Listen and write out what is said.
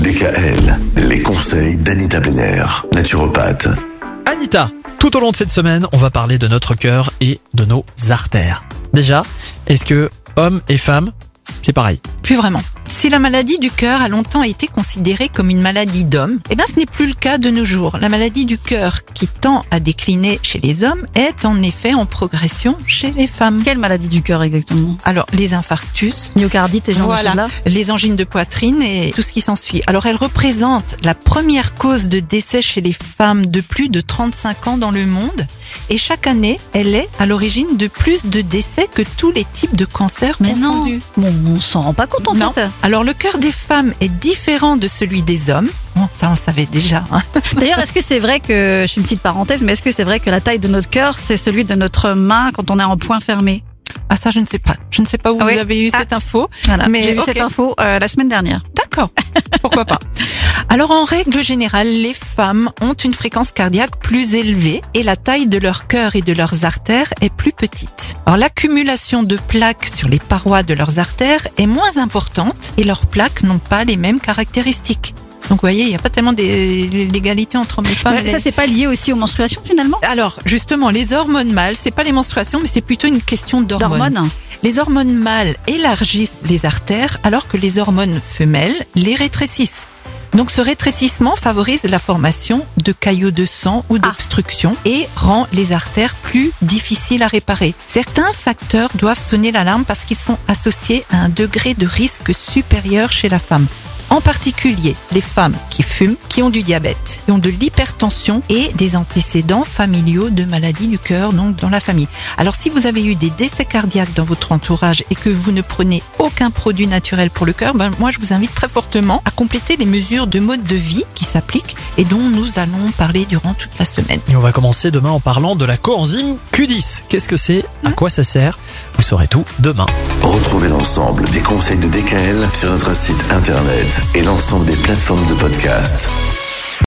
DKL, les conseils d'Anita Benner, naturopathe. Anita, tout au long de cette semaine, on va parler de notre cœur et de nos artères. Déjà, est-ce que hommes et femmes, c'est pareil? Plus vraiment. Si la maladie du cœur a longtemps été considérée comme une maladie d'homme, eh ben ce n'est plus le cas de nos jours. La maladie du cœur qui tend à décliner chez les hommes est en effet en progression chez les femmes. Quelle maladie du cœur exactement? Alors les infarctus, Myocardite et genre voilà, de les angines de poitrine et tout ce qui s'ensuit. Alors elle représente la première cause de décès chez les femmes de plus de 35 ans dans le monde et chaque année, elle est à l'origine de plus de décès que tous les types de cancers Mais non. confondus. Bon, on s'en rend pas compte en Non. fait. Alors le cœur des femmes est différent de celui des hommes. Bon, ça on savait déjà. hein. D'ailleurs, est-ce que c'est vrai que, je suis une petite parenthèse, mais est-ce que c'est vrai que la taille de notre cœur, c'est celui de notre main quand on est en point fermé? Ah ça je ne sais pas. Je ne sais pas où Ah oui. vous avez eu Ah. cette info. Voilà. Mais J'ai eu cette info euh, la semaine dernière. D'accord. Pourquoi pas. Alors en règle générale, les femmes ont une fréquence cardiaque plus élevée et la taille de leur cœur et de leurs artères est plus petite. Alors l'accumulation de plaques sur les parois de leurs artères est moins importante et leurs plaques n'ont pas les mêmes caractéristiques. Donc vous voyez, il n'y a pas tellement d'égalité entre les femmes. et Ouais, les- ça, c'est pas lié aussi aux menstruations finalement? Alors justement, les hormones mâles, c'est pas les menstruations, mais c'est plutôt une question. D'hormones Les hormones mâles élargissent les artères alors que les hormones femelles les rétrécissent. Donc ce rétrécissement favorise la formation de caillots de sang ou d'obstructions et rend les artères plus difficiles à réparer. Certains facteurs doivent sonner l'alarme parce qu'ils sont associés à un degré de risque supérieur chez la femme. En particulier, les femmes qui fument, qui ont du diabète, qui ont de l'hypertension et des antécédents familiaux de maladies du cœur, donc dans la famille. Alors si vous avez eu des décès cardiaques dans votre entourage et que vous ne prenez aucun produit naturel pour le cœur, ben moi je vous invite très fortement à compléter les mesures de mode de vie qui s'appliquent et dont nous allons parler durant toute la semaine. Et on va commencer demain en parlant de la coenzyme Q10. Qu'est-ce que c'est? À quoi ça sert? Vous saurez tout demain. Retrouvez l'ensemble des conseils de DKL sur notre site internet et l'ensemble des plateformes de podcast.